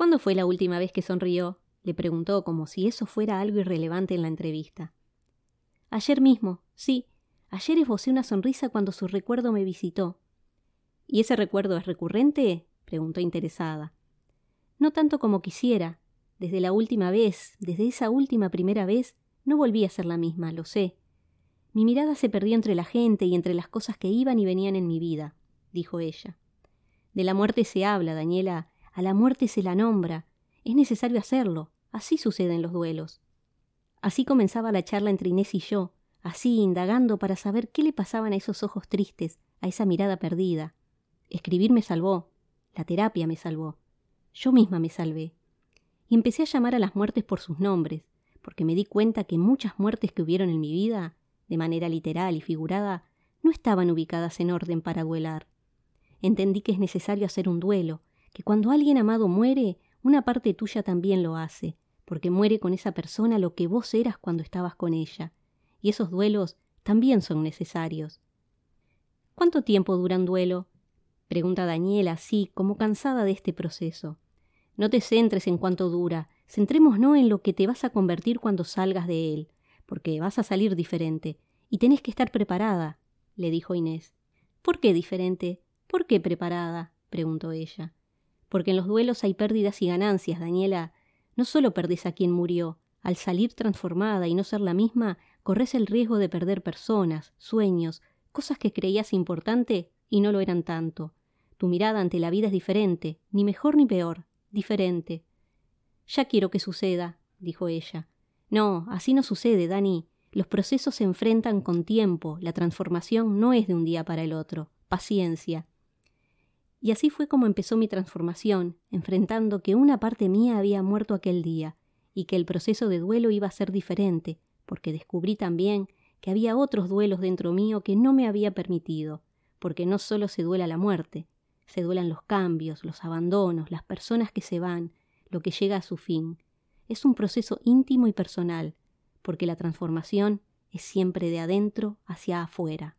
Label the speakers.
Speaker 1: ¿Cuándo fue la última vez que sonrió? le preguntó como si eso fuera algo irrelevante en la entrevista. Ayer mismo, sí. Ayer esbocé una sonrisa cuando su recuerdo me visitó. ¿Y ese recuerdo es recurrente? preguntó interesada. No tanto como quisiera. Desde la última vez, desde esa última primera vez, no volví a ser la misma, lo sé. Mi mirada se perdió entre la gente y entre las cosas que iban y venían en mi vida, dijo ella. De la muerte se habla, Daniela, a la muerte se la nombra. Es necesario hacerlo. Así suceden los duelos. Así comenzaba la charla entre Inés y yo, así indagando para saber qué le pasaban a esos ojos tristes, a esa mirada perdida. Escribir me salvó, la terapia me salvó, yo misma me salvé. Y empecé a llamar a las muertes por sus nombres, porque me di cuenta que muchas muertes que hubieron en mi vida, de manera literal y figurada, no estaban ubicadas en orden para duelar. Entendí que es necesario hacer un duelo, que cuando alguien amado muere, una parte tuya también lo hace, porque muere con esa persona lo que vos eras cuando estabas con ella, y esos duelos también son necesarios. ¿Cuánto tiempo dura un duelo? pregunta Daniela, así, como cansada de este proceso. No te centres en cuánto dura, centrémonos en lo que te vas a convertir cuando salgas de él, porque vas a salir diferente, y tenés que estar preparada, le dijo Inés. ¿Por qué diferente? ¿Por qué preparada? preguntó ella. Porque en los duelos hay pérdidas y ganancias, Daniela, no solo perdés a quien murió, al salir transformada y no ser la misma, corres el riesgo de perder personas, sueños, cosas que creías importante y no lo eran tanto. Tu mirada ante la vida es diferente, ni mejor ni peor, diferente. Ya quiero que suceda, dijo ella. No, así no sucede, Dani. Los procesos se enfrentan con tiempo, la transformación no es de un día para el otro. Paciencia. Y así fue como empezó mi transformación, enfrentando que una parte mía había muerto aquel día, y que el proceso de duelo iba a ser diferente, porque descubrí también que había otros duelos dentro mío que no me había permitido, porque no solo se duela la muerte, se duelan los cambios, los abandonos, las personas que se van, lo que llega a su fin. Es un proceso íntimo y personal, porque la transformación es siempre de adentro hacia afuera.